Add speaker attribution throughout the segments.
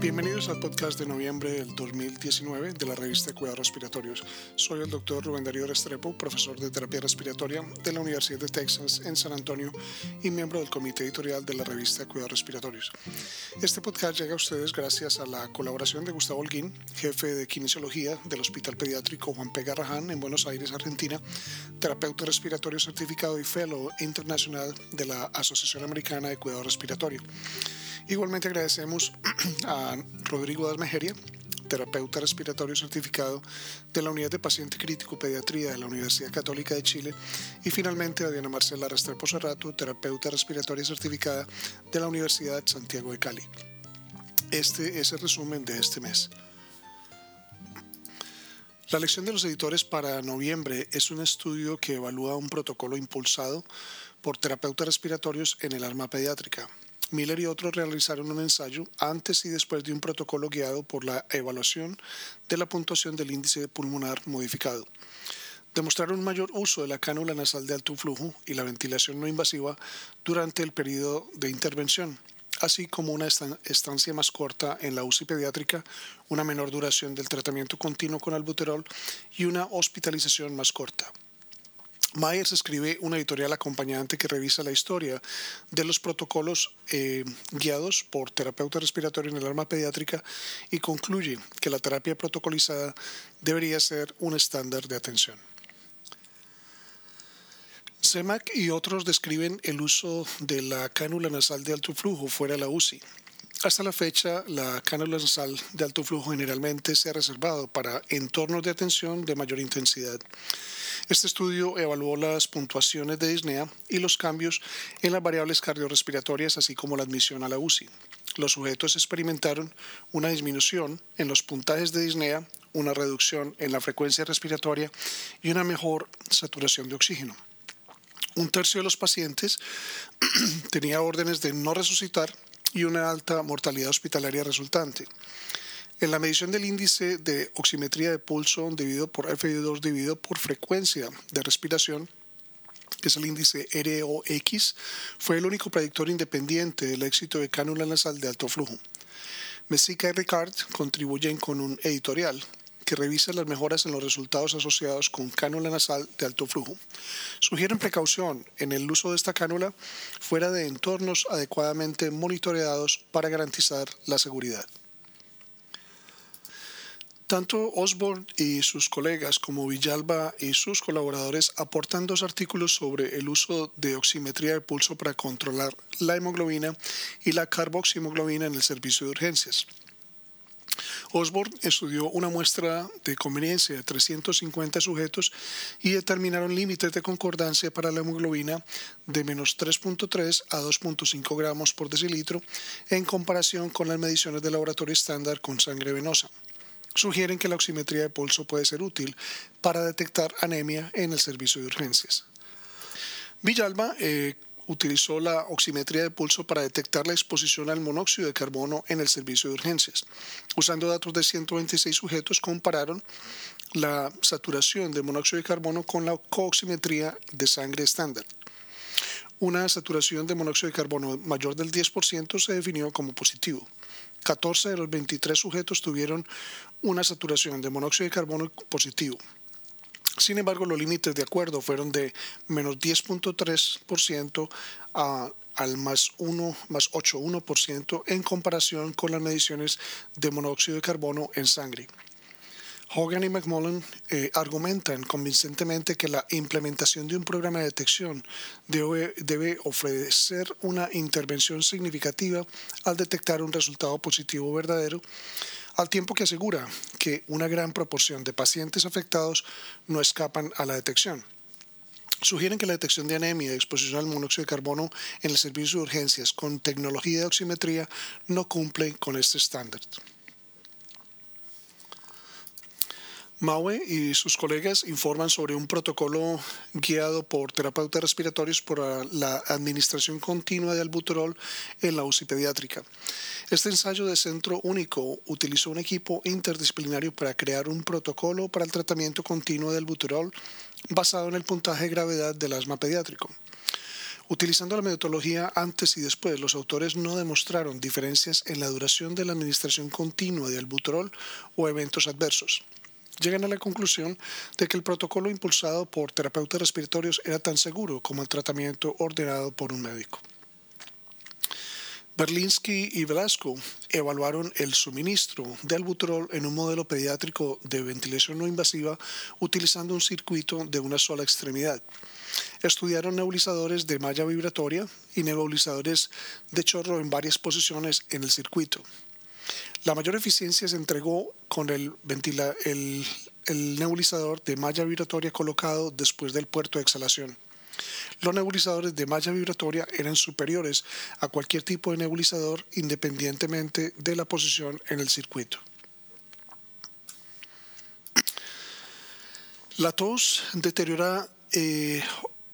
Speaker 1: Bienvenidos al podcast de noviembre del 2019 de la revista Cuidados Respiratorios. Soy el doctor Rubén Darío Restrepo, profesor de terapia respiratoria de la Universidad de Texas en San Antonio y miembro del comité editorial de la revista Cuidados Respiratorios. Este podcast llega a ustedes gracias a la colaboración de Gustavo Holguín, jefe de kinesiología del Hospital Pediátrico Juan P. Garrahan en Buenos Aires, Argentina, terapeuta respiratorio certificado y fellow internacional de la Asociación Americana de Cuidado Respiratorio. Igualmente agradecemos a Rodrigo Dalmejeria, terapeuta respiratorio certificado de la Unidad de Paciente Crítico Pediatría de la Universidad Católica de Chile y finalmente a Diana Marcela Restrepo Serrato, terapeuta respiratoria certificada de la Universidad Santiago de Cali. Este es el resumen de este mes. La lección de los editores para noviembre es un estudio que evalúa un protocolo impulsado por terapeutas respiratorios en el arma pediátrica. Miller y otros realizaron un ensayo antes y después de un protocolo guiado por la evaluación de la puntuación del índice pulmonar modificado. Demostraron un mayor uso de la cánula nasal de alto flujo y la ventilación no invasiva durante el periodo de intervención, así como una estancia más corta en la UCI pediátrica, una menor duración del tratamiento continuo con albuterol y una hospitalización más corta. Myers escribe una editorial acompañante que revisa la historia de los protocolos eh, guiados por terapeuta respiratorio en el arma pediátrica y concluye que la terapia protocolizada debería ser un estándar de atención. CEMAC y otros describen el uso de la cánula nasal de alto flujo fuera de la UCI. Hasta la fecha, la cánula nasal de alto flujo generalmente se ha reservado para entornos de atención de mayor intensidad. Este estudio evaluó las puntuaciones de disnea y los cambios en las variables cardiorrespiratorias, así como la admisión a la UCI. Los sujetos experimentaron una disminución en los puntajes de disnea, una reducción en la frecuencia respiratoria y una mejor saturación de oxígeno. Un tercio de los pacientes tenía órdenes de no resucitar y una alta mortalidad hospitalaria resultante. En la medición del índice de oximetría de pulso dividido por FI2 dividido por frecuencia de respiración, que es el índice ROX, fue el único predictor independiente del éxito de cánula nasal de alto flujo. Messica y Ricard contribuyen con un editorial que revisa las mejoras en los resultados asociados con cánula nasal de alto flujo. Sugieren precaución en el uso de esta cánula fuera de entornos adecuadamente monitoreados para garantizar la seguridad. Tanto Osborne y sus colegas como Villalba y sus colaboradores aportan dos artículos sobre el uso de oximetría de pulso para controlar la hemoglobina y la carboxihemoglobina en el servicio de urgencias. Osborne estudió una muestra de conveniencia de 350 sujetos y determinaron límites de concordancia para la hemoglobina de menos 3.3 a 2.5 gramos por decilitro en comparación con las mediciones de laboratorio estándar con sangre venosa sugieren que la oximetría de pulso puede ser útil para detectar anemia en el servicio de urgencias. Villalba eh, utilizó la oximetría de pulso para detectar la exposición al monóxido de carbono en el servicio de urgencias. Usando datos de 126 sujetos, compararon la saturación de monóxido de carbono con la cooximetría de sangre estándar. Una saturación de monóxido de carbono mayor del 10% se definió como positivo. 14 de los 23 sujetos tuvieron una saturación de monóxido de carbono positivo. Sin embargo, los límites de acuerdo fueron de menos 10.3% al más 1 más 8.1% en comparación con las mediciones de monóxido de carbono en sangre. Hogan y McMullen eh, argumentan convincentemente que la implementación de un programa de detección debe, ofrecer una intervención significativa al detectar un resultado positivo verdadero, al tiempo que asegura que una gran proporción de pacientes afectados no escapan a la detección. Sugieren que la detección de anemia y exposición al monóxido de carbono en el servicio de urgencias con tecnología de oximetría no cumple con este estándar. Maue y sus colegas informan sobre un protocolo guiado por terapeutas respiratorios por la administración continua de albuterol en la UCI pediátrica. Este ensayo de centro único utilizó un equipo interdisciplinario para crear un protocolo para el tratamiento continuo del albuterol basado en el puntaje de gravedad del asma pediátrico. Utilizando la metodología antes y después, los autores no demostraron diferencias en la duración de la administración continua de albuterol o eventos adversos. Llegan a la conclusión de que el protocolo impulsado por terapeutas respiratorios era tan seguro como el tratamiento ordenado por un médico. Berlinsky y Velasco evaluaron el suministro de albuterol en un modelo pediátrico de ventilación no invasiva utilizando un circuito de una sola extremidad. Estudiaron nebulizadores de malla vibratoria y nebulizadores de chorro en varias posiciones en el circuito. La mayor eficiencia se entregó con el, nebulizador de malla vibratoria colocado después del puerto de exhalación. Los nebulizadores de malla vibratoria eran superiores a cualquier tipo de nebulizador independientemente de la posición en el circuito. La tos deteriorada, eh,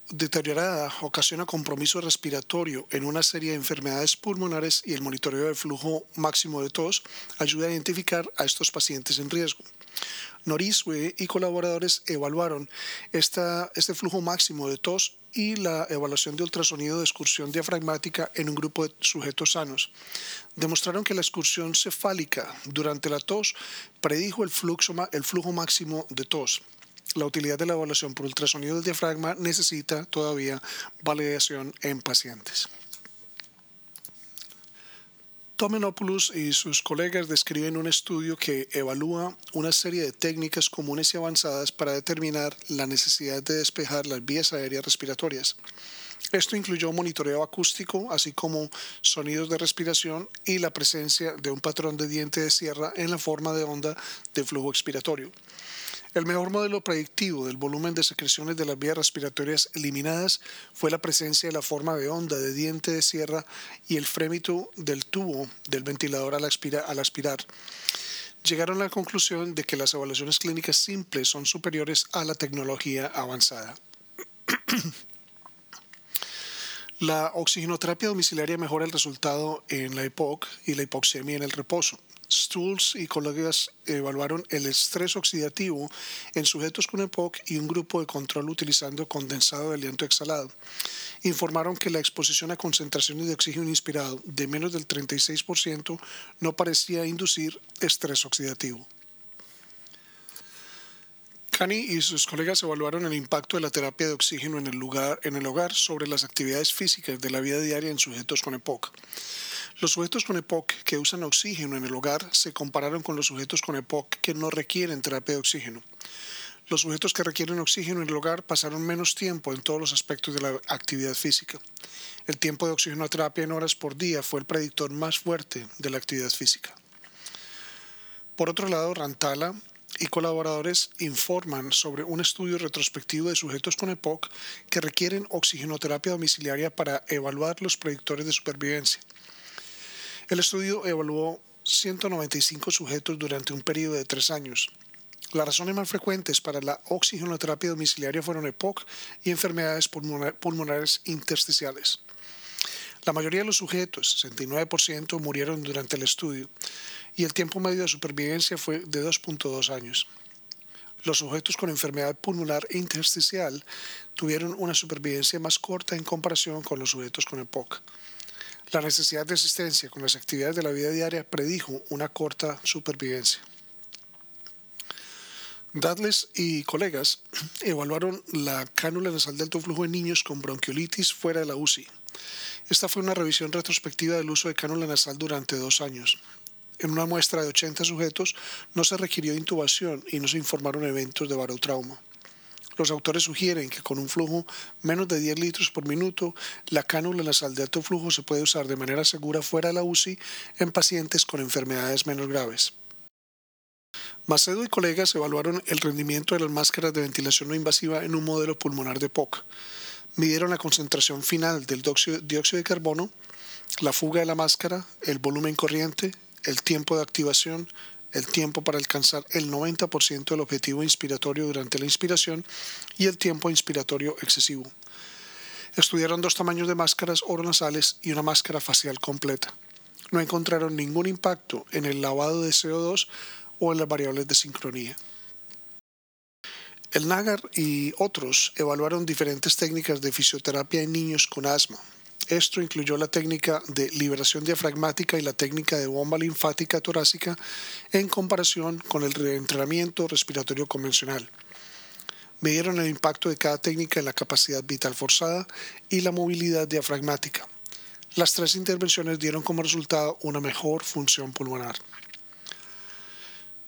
Speaker 1: deteriorada ocasiona compromiso respiratorio en una serie de enfermedades pulmonares y el monitoreo del flujo máximo de tos ayuda a identificar a estos pacientes en riesgo. Noriswe y colaboradores evaluaron esta, este flujo máximo de tos y la evaluación de ultrasonido de excursión diafragmática en un grupo de sujetos sanos. Demostraron que la excursión cefálica durante la tos predijo el flujo, el flujo máximo de tos. La utilidad de la evaluación por ultrasonido del diafragma necesita todavía validación en pacientes. Tomenopoulos y sus colegas describen un estudio que evalúa una serie de técnicas comunes y avanzadas para determinar la necesidad de despejar las vías aéreas respiratorias. Esto incluyó monitoreo acústico, así como sonidos de respiración y la presencia de un patrón de diente de sierra en la forma de onda de flujo expiratorio. El mejor modelo predictivo del volumen de secreciones de las vías respiratorias eliminadas fue la presencia de la forma de onda de diente de sierra y el frémito del tubo del ventilador al, aspirar. Llegaron a la conclusión de que las evaluaciones clínicas simples son superiores a la tecnología avanzada. La oxigenoterapia domiciliaria mejora el resultado en la EPOC y la hipoxemia en el reposo. Stools y colegas evaluaron el estrés oxidativo en sujetos con EPOC y un grupo de control utilizando condensado de aliento exhalado. Informaron que la exposición a concentraciones de oxígeno inspirado de menos del 36% no parecía inducir estrés oxidativo. Cani y sus colegas evaluaron el impacto de la terapia de oxígeno en el, lugar, en el hogar sobre las actividades físicas de la vida diaria en sujetos con EPOC. Los sujetos con EPOC que usan oxígeno en el hogar se compararon con los sujetos con EPOC que no requieren terapia de oxígeno. Los sujetos que requieren oxígeno en el hogar pasaron menos tiempo en todos los aspectos de la actividad física. El tiempo de oxigenoterapia en horas por día fue el predictor más fuerte de la actividad física. Por otro lado, Rantala y colaboradores informan sobre un estudio retrospectivo de sujetos con EPOC que requieren oxigenoterapia domiciliaria para evaluar los predictores de supervivencia. El estudio evaluó 195 sujetos durante un periodo de tres años. Las razones más frecuentes para la oxigenoterapia domiciliaria fueron EPOC y enfermedades pulmonares intersticiales. La mayoría de los sujetos, 69%, murieron durante el estudio y el tiempo medio de supervivencia fue de 2.2 años. Los sujetos con enfermedad pulmonar intersticial tuvieron una supervivencia más corta en comparación con los sujetos con EPOC. La necesidad de asistencia con las actividades de la vida diaria predijo una corta supervivencia. Dadles y colegas evaluaron la cánula nasal de alto flujo en niños con bronquiolitis fuera de la UCI. Esta fue una revisión retrospectiva del uso de cánula nasal durante dos años. En una muestra de 80 sujetos no se requirió intubación y no se informaron eventos de barotrauma. Los autores sugieren que con un flujo menos de 10 litros por minuto, la cánula nasal de alto flujo se puede usar de manera segura fuera de la UCI en pacientes con enfermedades menos graves. Macedo y colegas evaluaron el rendimiento de las máscaras de ventilación no invasiva en un modelo pulmonar de POC. Midieron la concentración final del dióxido de carbono, la fuga de la máscara, el volumen corriente, el tiempo de activación, el tiempo para alcanzar el 90% del objetivo inspiratorio durante la inspiración y el tiempo inspiratorio excesivo. Estudiaron dos tamaños de máscaras oronasales y una máscara facial completa. No encontraron ningún impacto en el lavado de CO2 o en las variables de sincronía. El Nagar y otros evaluaron diferentes técnicas de fisioterapia en niños con asma. Esto incluyó la técnica de liberación diafragmática y la técnica de bomba linfática torácica en comparación con el reentrenamiento respiratorio convencional. Midieron el impacto de cada técnica en la capacidad vital forzada y la movilidad diafragmática. Las tres intervenciones dieron como resultado una mejor función pulmonar.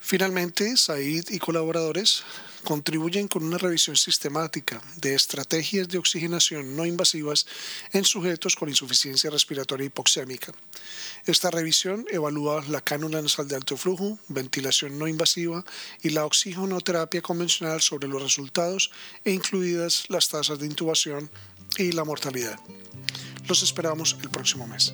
Speaker 1: Finalmente, Said y colaboradores contribuyen con una revisión sistemática de estrategias de oxigenación no invasivas en sujetos con insuficiencia respiratoria hipoxémica. Esta revisión evalúa la cánula nasal de alto flujo, ventilación no invasiva y la oxigenoterapia convencional sobre los resultados e incluidas las tasas de intubación y la mortalidad. Los esperamos el próximo mes.